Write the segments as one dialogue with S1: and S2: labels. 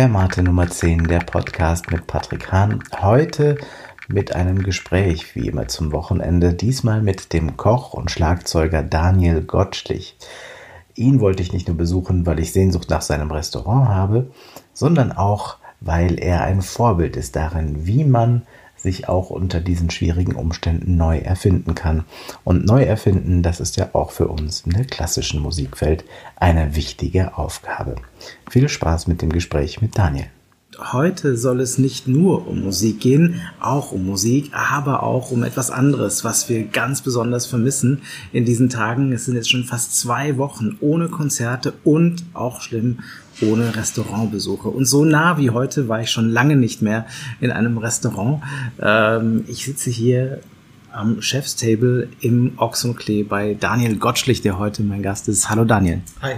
S1: Fermate Nummer 10, der Podcast mit Patrick Hahn. Heute mit einem Gespräch, wie immer zum Wochenende, diesmal mit dem Koch und Schlagzeuger Daniel Gottschlich. Ihn wollte ich nicht nur besuchen, weil ich Sehnsucht nach seinem Restaurant habe, sondern auch, weil er ein Vorbild ist darin, wie man sich auch unter diesen schwierigen Umständen neu erfinden kann. Und neu erfinden, das ist ja auch für uns in der klassischen Musikwelt eine wichtige Aufgabe. Viel Spaß mit dem Gespräch mit Daniel.
S2: Heute soll es nicht nur um Musik gehen, auch um Musik, aber auch um etwas anderes, was wir ganz besonders vermissen in diesen Tagen. Es sind jetzt schon fast zwei Wochen ohne Konzerte und auch schlimm ohne Restaurantbesuche. Und so nah wie heute war ich schon lange nicht mehr in einem Restaurant. Ähm, ich sitze hier am Chefstable im Ochsenklee bei Daniel Gottschlich, der heute mein Gast ist. Hallo Daniel.
S3: Hi.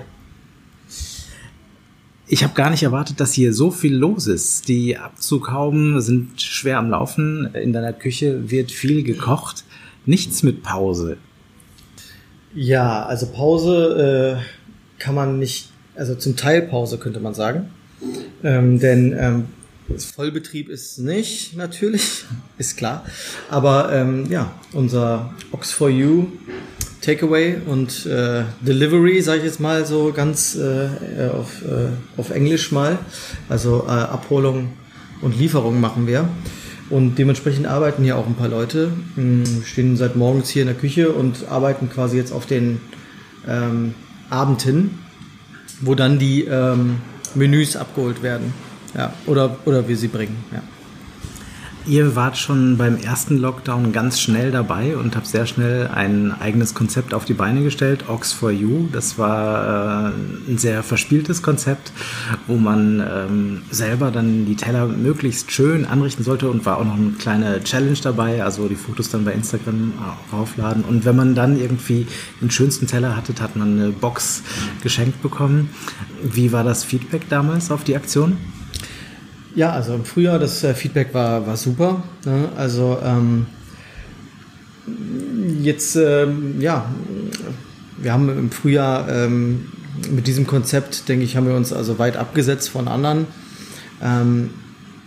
S2: Ich habe gar nicht erwartet, dass hier so viel los ist. Die Abzughauben sind schwer am Laufen. In deiner Küche wird viel gekocht. Nichts mit Pause.
S3: Ja, also Pause äh, kann man nicht also zum Teil Pause könnte man sagen. Ähm, denn ähm, Vollbetrieb ist nicht, natürlich, ist klar. Aber ähm, ja, unser Ox for You Takeaway und äh, Delivery, sage ich jetzt mal so ganz äh, auf, äh, auf Englisch mal. Also äh, Abholung und Lieferung machen wir. Und dementsprechend arbeiten hier auch ein paar Leute. Wir stehen seit morgens hier in der Küche und arbeiten quasi jetzt auf den ähm, Abend hin wo dann die ähm, Menüs abgeholt werden. Ja, oder, oder wir sie bringen. Ja.
S2: Ihr wart schon beim ersten Lockdown ganz schnell dabei und habt sehr schnell ein eigenes Konzept auf die Beine gestellt, Ox for You. Das war äh, ein sehr verspieltes Konzept, wo man ähm, selber dann die Teller möglichst schön anrichten sollte und war auch noch eine kleine Challenge dabei, also die Fotos dann bei Instagram raufladen. Und wenn man dann irgendwie den schönsten Teller hatte, hat man eine Box geschenkt bekommen. Wie war das Feedback damals auf die Aktion?
S3: Ja, also im Frühjahr, das äh, Feedback war, war super. Ne? Also ähm, jetzt, ähm, ja, wir haben im Frühjahr ähm, mit diesem Konzept, denke ich, haben wir uns also weit abgesetzt von anderen. Ähm,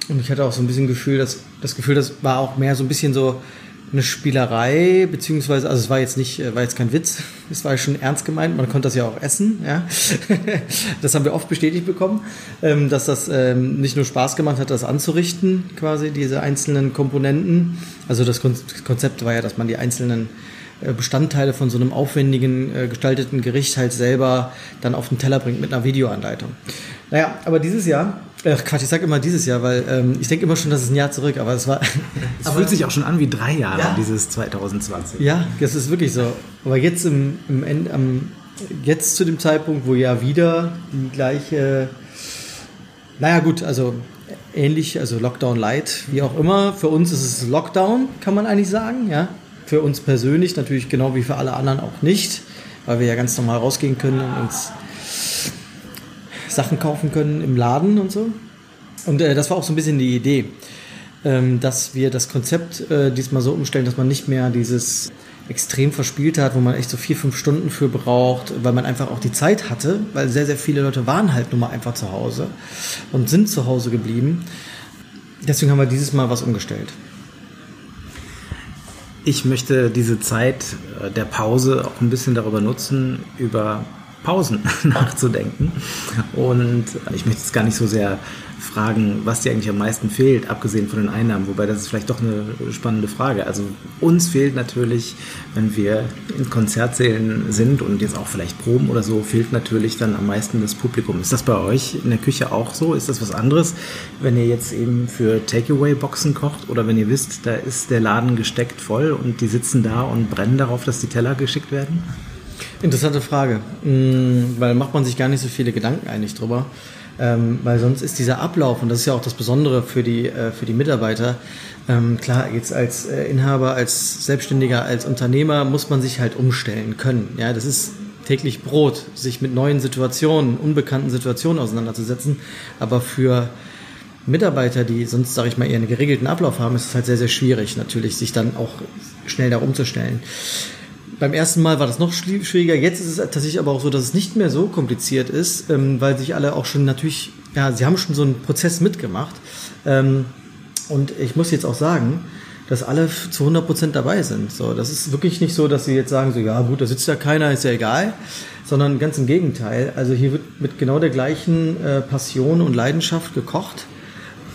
S3: und ich hatte auch so ein bisschen Gefühl, dass das Gefühl, das war auch mehr so ein bisschen so, eine Spielerei, beziehungsweise, also es war jetzt nicht, war jetzt kein Witz, es war schon ernst gemeint, man konnte das ja auch essen, ja. das haben wir oft bestätigt bekommen, ähm, dass das ähm, nicht nur Spaß gemacht hat, das anzurichten, quasi, diese einzelnen Komponenten. Also das Konzept war ja, dass man die einzelnen äh, Bestandteile von so einem aufwendigen äh, gestalteten Gericht halt selber dann auf den Teller bringt mit einer Videoanleitung. Naja, aber dieses Jahr Ach Quatsch, ich sage immer dieses Jahr, weil ähm, ich denke immer schon, das ist ein Jahr zurück, aber es war.
S2: Es fühlt sich auch schon an wie drei Jahre, ja. dieses 2020.
S3: Ja, das ist wirklich so. Aber jetzt im, im End, am, jetzt zu dem Zeitpunkt, wo ja wieder die gleiche, naja gut, also ähnlich, also Lockdown Light, wie auch immer. Für uns ist es Lockdown, kann man eigentlich sagen, ja. Für uns persönlich natürlich genau wie für alle anderen auch nicht, weil wir ja ganz normal rausgehen können und uns Sachen kaufen können im Laden und so. Und äh, das war auch so ein bisschen die Idee, ähm, dass wir das Konzept äh, diesmal so umstellen, dass man nicht mehr dieses extrem verspielt hat, wo man echt so vier, fünf Stunden für braucht, weil man einfach auch die Zeit hatte, weil sehr, sehr viele Leute waren halt nun mal einfach zu Hause und sind zu Hause geblieben. Deswegen haben wir dieses Mal was umgestellt.
S2: Ich möchte diese Zeit äh, der Pause auch ein bisschen darüber nutzen, über Pausen nachzudenken. Und ich möchte jetzt gar nicht so sehr fragen, was dir eigentlich am meisten fehlt, abgesehen von den Einnahmen. Wobei das ist vielleicht doch eine spannende Frage. Also uns fehlt natürlich, wenn wir in Konzertsälen sind und jetzt auch vielleicht proben oder so, fehlt natürlich dann am meisten das Publikum. Ist das bei euch in der Küche auch so? Ist das was anderes, wenn ihr jetzt eben für Takeaway-Boxen kocht oder wenn ihr wisst, da ist der Laden gesteckt voll und die sitzen da und brennen darauf, dass die Teller geschickt werden?
S3: Interessante Frage, mm, weil macht man sich gar nicht so viele Gedanken eigentlich drüber. Ähm, weil sonst ist dieser Ablauf, und das ist ja auch das Besondere für die, äh, für die Mitarbeiter, ähm, klar, jetzt als äh, Inhaber, als Selbstständiger, als Unternehmer muss man sich halt umstellen können. Ja, das ist täglich Brot, sich mit neuen Situationen, unbekannten Situationen auseinanderzusetzen. Aber für Mitarbeiter, die sonst, sage ich mal, eher einen geregelten Ablauf haben, ist es halt sehr, sehr schwierig, natürlich, sich dann auch schnell da umzustellen. Beim ersten Mal war das noch schwieriger. Jetzt ist es tatsächlich aber auch so, dass es nicht mehr so kompliziert ist, ähm, weil sich alle auch schon natürlich ja, sie haben schon so einen Prozess mitgemacht. Ähm, und ich muss jetzt auch sagen, dass alle zu 100% dabei sind. So, das ist wirklich nicht so, dass sie jetzt sagen, so, ja gut, da sitzt ja keiner, ist ja egal, sondern ganz im Gegenteil. Also hier wird mit genau der gleichen äh, Passion und Leidenschaft gekocht.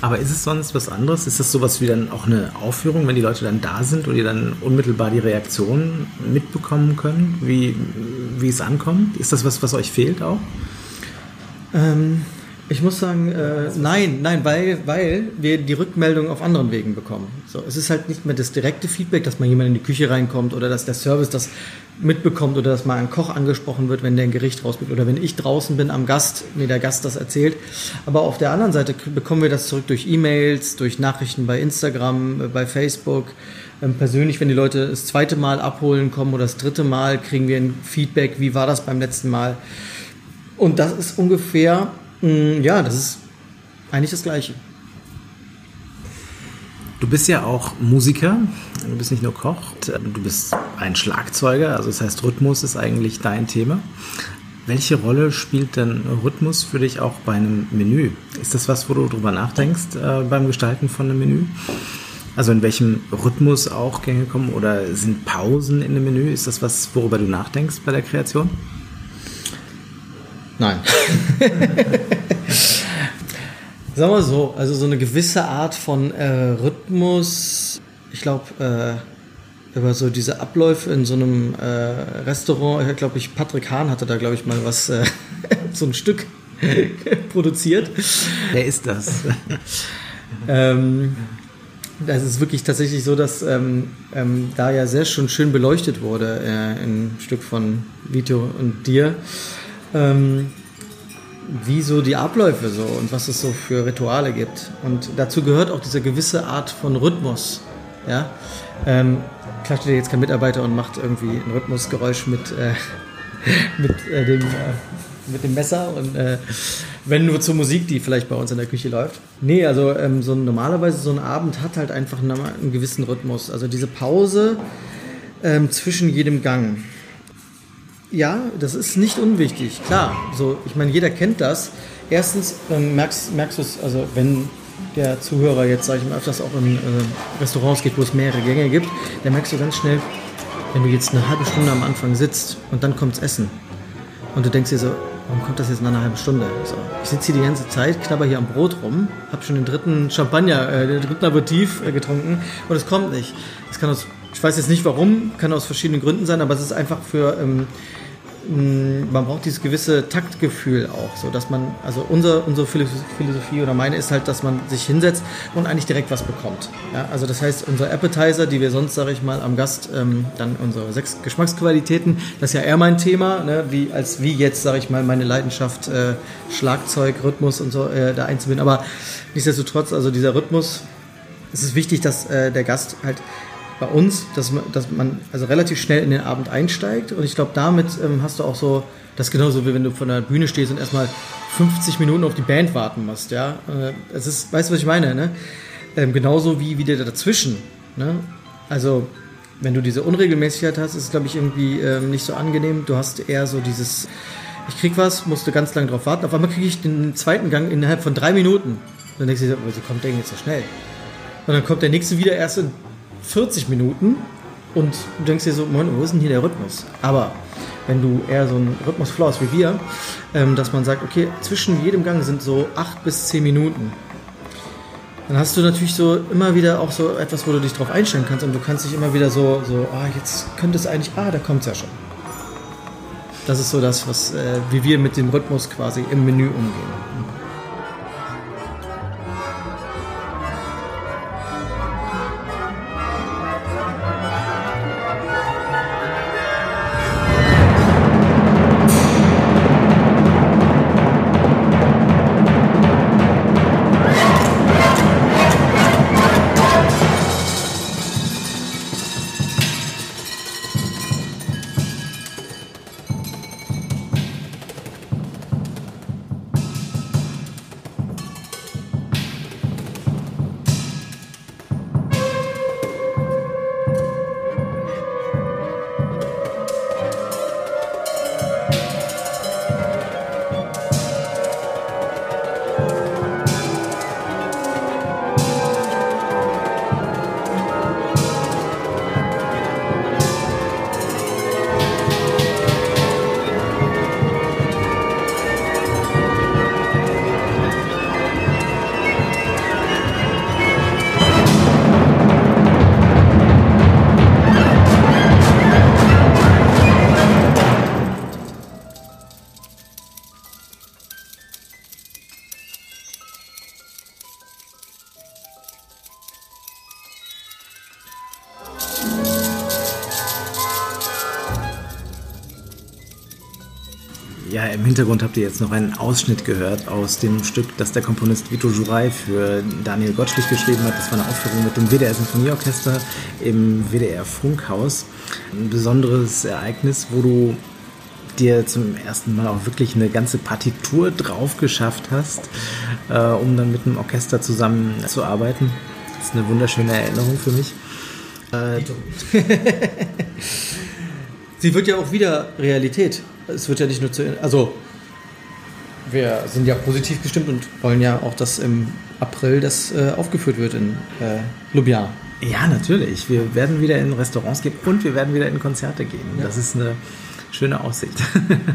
S2: Aber ist es sonst was anderes? Ist das sowas wie dann auch eine Aufführung, wenn die Leute dann da sind und die dann unmittelbar die Reaktion mitbekommen können, wie, wie es ankommt? Ist das was, was euch fehlt auch?
S3: Ähm, ich muss sagen, äh, nein, nein, weil, weil wir die Rückmeldung auf anderen Wegen bekommen. So, es ist halt nicht mehr das direkte Feedback, dass mal jemand in die Küche reinkommt oder dass der Service das mitbekommt oder dass mal ein Koch angesprochen wird, wenn der ein Gericht rausbringt oder wenn ich draußen bin am Gast, mir der Gast das erzählt. Aber auf der anderen Seite bekommen wir das zurück durch E-Mails, durch Nachrichten bei Instagram, äh, bei Facebook. Ähm, persönlich, wenn die Leute das zweite Mal abholen kommen oder das dritte Mal, kriegen wir ein Feedback, wie war das beim letzten Mal. Und das ist ungefähr ja, das ist eigentlich das Gleiche.
S2: Du bist ja auch Musiker, du bist nicht nur Koch, du bist ein Schlagzeuger, also das heißt Rhythmus ist eigentlich dein Thema. Welche Rolle spielt denn Rhythmus für dich auch bei einem Menü? Ist das was, wo du drüber nachdenkst äh, beim Gestalten von einem Menü? Also in welchem Rhythmus auch Gänge kommen oder sind Pausen in einem Menü? Ist das was, worüber du nachdenkst bei der Kreation?
S3: Nein. Sagen wir so, also so eine gewisse Art von äh, Rhythmus, ich glaube, äh, über so diese Abläufe in so einem äh, Restaurant, ich glaube ich, Patrick Hahn hatte da, glaube ich, mal was, äh, so ein Stück produziert.
S2: Wer ist das?
S3: ähm, das ist wirklich tatsächlich so, dass ähm, ähm, da ja sehr schon schön beleuchtet wurde, äh, ein Stück von Vito und dir ähm, wie so die Abläufe so und was es so für Rituale gibt. Und dazu gehört auch diese gewisse Art von Rhythmus. Ja? Ähm, klar steht jetzt kein Mitarbeiter und macht irgendwie ein Rhythmusgeräusch mit, äh, mit, äh, dem, äh, mit dem Messer und äh, wenn nur zur Musik, die vielleicht bei uns in der Küche läuft. Nee, also ähm, so normalerweise so ein Abend hat halt einfach einen, einen gewissen Rhythmus. Also diese Pause ähm, zwischen jedem Gang ja, das ist nicht unwichtig, klar. So, ich meine, jeder kennt das. Erstens ähm, merkst, merkst du es, also wenn der Zuhörer jetzt, sage ich mal, öfters auch in äh, Restaurants geht, wo es mehrere Gänge gibt, dann merkst du ganz schnell, wenn du jetzt eine halbe Stunde am Anfang sitzt und dann kommt's Essen und du denkst dir so, warum kommt das jetzt nach einer halben Stunde? So, ich sitze hier die ganze Zeit, knabber hier am Brot rum, habe schon den dritten Champagner, äh, den dritten Aperitif äh, getrunken und es kommt nicht. Es kann aus, ich weiß jetzt nicht warum, kann aus verschiedenen Gründen sein, aber es ist einfach für ähm, Mm, man braucht dieses gewisse Taktgefühl auch, so dass man, also unser, unsere Philosophie oder meine ist halt, dass man sich hinsetzt und eigentlich direkt was bekommt. Ja, also das heißt, unsere Appetizer, die wir sonst, sage ich mal, am Gast, ähm, dann unsere sechs Geschmacksqualitäten, das ist ja eher mein Thema, ne, wie, als wie jetzt, sage ich mal, meine Leidenschaft, äh, Schlagzeug, Rhythmus und so äh, da einzubinden. Aber nichtsdestotrotz, also dieser Rhythmus, es ist wichtig, dass äh, der Gast halt bei uns, dass man, dass man also relativ schnell in den Abend einsteigt. Und ich glaube, damit ähm, hast du auch so, das ist genauso wie wenn du von der Bühne stehst und erstmal 50 Minuten auf die Band warten musst. Ja, äh, es ist, weißt du, was ich meine? Ne? Ähm, genauso wie wieder dazwischen. Ne? Also wenn du diese Unregelmäßigkeit hast, ist es, glaube ich, irgendwie ähm, nicht so angenehm. Du hast eher so dieses, ich krieg was, musste ganz lange drauf warten. Auf einmal kriege ich den zweiten Gang innerhalb von drei Minuten. Dann denkst du dir, wieso kommt der jetzt so schnell? Und dann kommt der nächste wieder erst in 40 Minuten und du denkst dir so, Mann, wo ist denn hier der Rhythmus? Aber wenn du eher so einen Rhythmus flaust wie wir, ähm, dass man sagt, okay, zwischen jedem Gang sind so 8 bis 10 Minuten. Dann hast du natürlich so immer wieder auch so etwas, wo du dich drauf einstellen kannst und du kannst dich immer wieder so, so ah, jetzt könnte es eigentlich, ah, da kommt es ja schon. Das ist so das, was, äh, wie wir mit dem Rhythmus quasi im Menü umgehen.
S2: Ja, im Hintergrund habt ihr jetzt noch einen Ausschnitt gehört aus dem Stück, das der Komponist Vito Juray für Daniel Gottschlich geschrieben hat. Das war eine Aufführung mit dem WDR Sinfonieorchester im WDR Funkhaus. Ein besonderes Ereignis, wo du dir zum ersten Mal auch wirklich eine ganze Partitur drauf geschafft hast, äh, um dann mit einem Orchester zusammen zu arbeiten. Das ist eine wunderschöne Erinnerung für mich. Äh,
S3: Sie wird ja auch wieder Realität. Es wird ja nicht nur zu. Also, wir sind ja positiv gestimmt und wollen ja auch, dass im April das äh, aufgeführt wird in äh, Ljubljana.
S2: Ja, natürlich. Wir werden wieder in Restaurants gehen und wir werden wieder in Konzerte gehen. Ja. Das ist eine schöne Aussicht.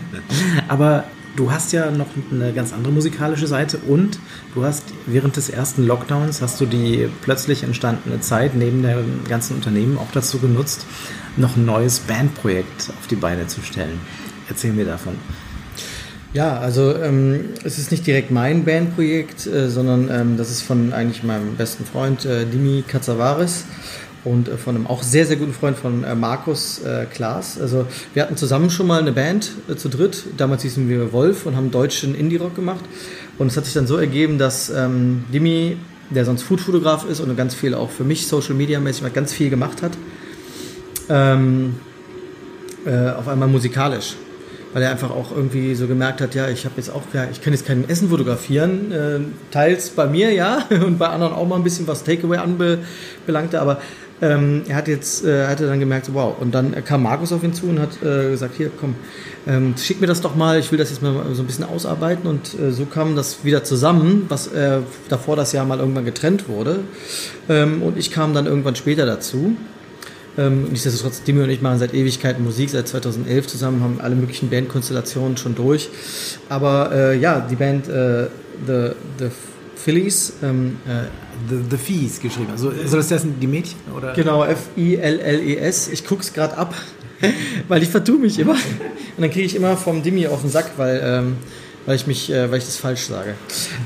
S2: Aber du hast ja noch eine ganz andere musikalische Seite und du hast während des ersten Lockdowns hast du die plötzlich entstandene Zeit neben dem ganzen Unternehmen auch dazu genutzt, noch ein neues Bandprojekt auf die Beine zu stellen. Erzähl mir davon.
S3: Ja, also ähm, es ist nicht direkt mein Bandprojekt, äh, sondern ähm, das ist von eigentlich meinem besten Freund äh, Dimi Katsavaris und äh, von einem auch sehr, sehr guten Freund von äh, Markus äh, Klaas. Also wir hatten zusammen schon mal eine Band äh, zu dritt. Damals hießen wir Wolf und haben deutschen Indie-Rock gemacht. Und es hat sich dann so ergeben, dass ähm, Dimi, der sonst Foodfotograf ist und ganz viel auch für mich Social Media mäßig ganz viel gemacht hat, ähm, äh, auf einmal musikalisch weil er einfach auch irgendwie so gemerkt hat, ja, ich habe jetzt auch, ja, ich kann jetzt kein Essen fotografieren, äh, teils bei mir, ja, und bei anderen auch mal ein bisschen was Takeaway anbelangte, aber ähm, er hat jetzt, äh, hatte dann gemerkt, wow, und dann kam Markus auf ihn zu und hat äh, gesagt, hier, komm, ähm, schick mir das doch mal, ich will das jetzt mal so ein bisschen ausarbeiten und äh, so kam das wieder zusammen, was äh, davor das Jahr mal irgendwann getrennt wurde. Ähm, und ich kam dann irgendwann später dazu ähm, nichtsdestotrotz, Dimi und ich machen seit Ewigkeiten Musik, seit 2011 zusammen, haben alle möglichen Bandkonstellationen schon durch. Aber äh, ja, die Band äh, The, The Phillies. Ähm,
S2: äh, The, The Fees geschrieben. Also soll das heißen, die Mädchen? Oder?
S3: Genau, F-I-L-L-E-S. Ich guck's gerade ab, weil ich vertue mich immer. Und dann kriege ich immer vom Dimi auf den Sack, weil ähm, weil ich mich, äh, weil ich das falsch sage.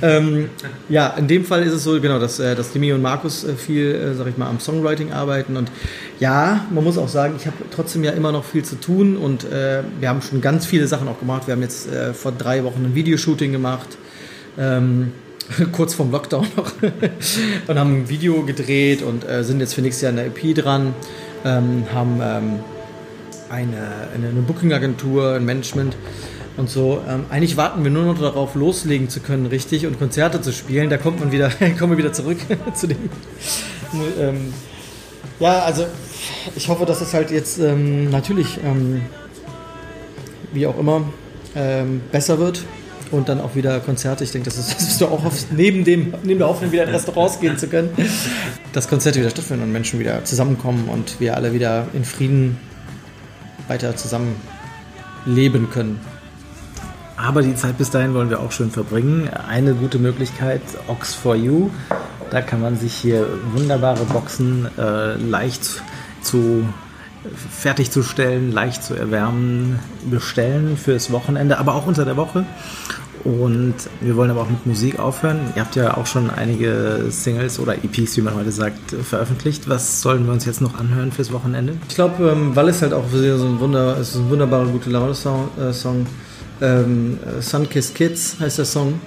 S3: Ähm, ja, in dem Fall ist es so, genau, dass, äh, dass Demi und Markus äh, viel, äh, sag ich mal, am Songwriting arbeiten und ja, man muss auch sagen, ich habe trotzdem ja immer noch viel zu tun und äh, wir haben schon ganz viele Sachen auch gemacht. Wir haben jetzt äh, vor drei Wochen ein Videoshooting gemacht. Ähm, kurz vorm Lockdown noch und haben ein Video gedreht und äh, sind jetzt für nächstes Jahr in der EP dran, ähm, haben ähm, eine, eine Booking-Agentur, ein Management und so. Ähm, eigentlich warten wir nur noch darauf, loslegen zu können, richtig, und Konzerte zu spielen. Da kommt man wieder, kommen wir wieder zurück zu dem. Ähm, ja, also ich hoffe, dass es halt jetzt ähm, natürlich, ähm, wie auch immer, ähm, besser wird und dann auch wieder Konzerte. Ich denke, das ist das, was du auch hoffst, neben, dem, neben der Hoffnung, wieder in Restaurants gehen zu können, dass Konzerte wieder stattfinden und Menschen wieder zusammenkommen und wir alle wieder in Frieden weiter zusammen leben können.
S2: Aber die Zeit bis dahin wollen wir auch schön verbringen. Eine gute Möglichkeit, Ox for You. Da kann man sich hier wunderbare Boxen äh, leicht zu fertigzustellen, leicht zu erwärmen, bestellen fürs Wochenende, aber auch unter der Woche. Und wir wollen aber auch mit Musik aufhören. Ihr habt ja auch schon einige Singles oder EPs, wie man heute sagt, veröffentlicht. Was sollen wir uns jetzt noch anhören fürs Wochenende?
S3: Ich glaube, ähm, weil es halt auch so ein, Wunder, es ist ein wunderbarer, gute Laune-Song. Äh, Song ähm, Sunkiss Kids heißt der Song.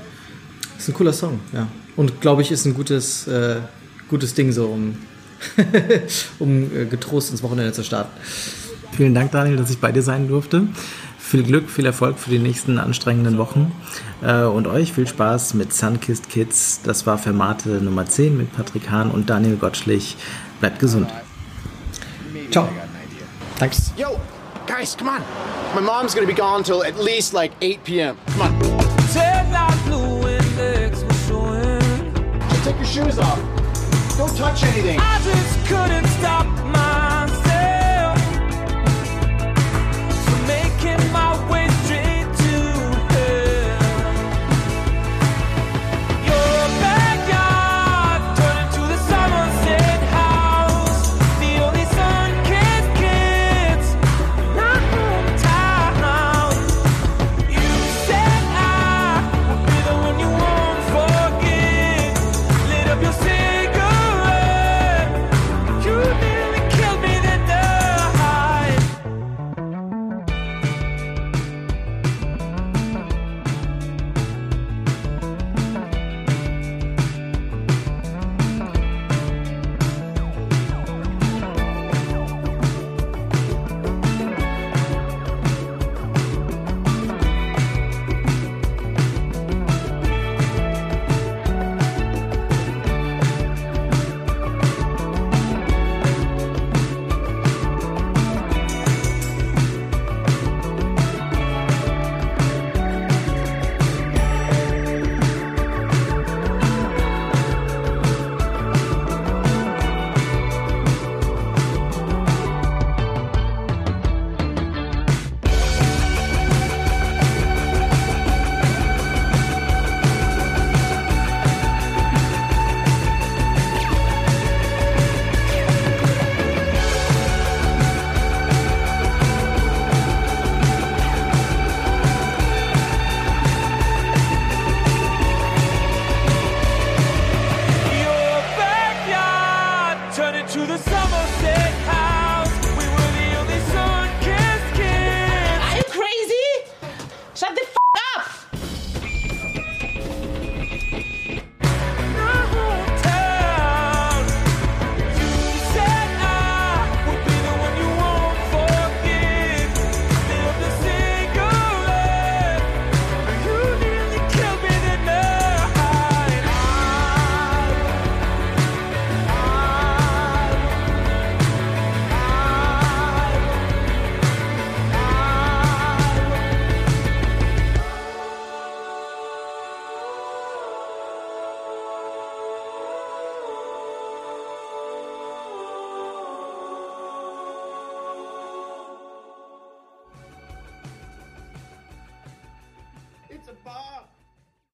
S3: Ist ein cooler Song, ja. Und glaube ich, ist ein gutes, äh, gutes Ding so, um, um äh, getrost ins Wochenende zu starten.
S2: Vielen Dank, Daniel, dass ich bei dir sein durfte. Viel Glück, viel Erfolg für die nächsten anstrengenden Wochen. Äh, und euch viel Spaß mit Sunkissed Kids. Das war Fermate Nummer 10 mit Patrick Hahn und Daniel Gottschlich. Bleibt gesund.
S3: Ciao.
S2: Thanks.
S4: Yo, guys, come on. My mom's gonna be gone till at least like 8 p.m. Come on. Take your shoes off. Don't touch anything. I just couldn't stop my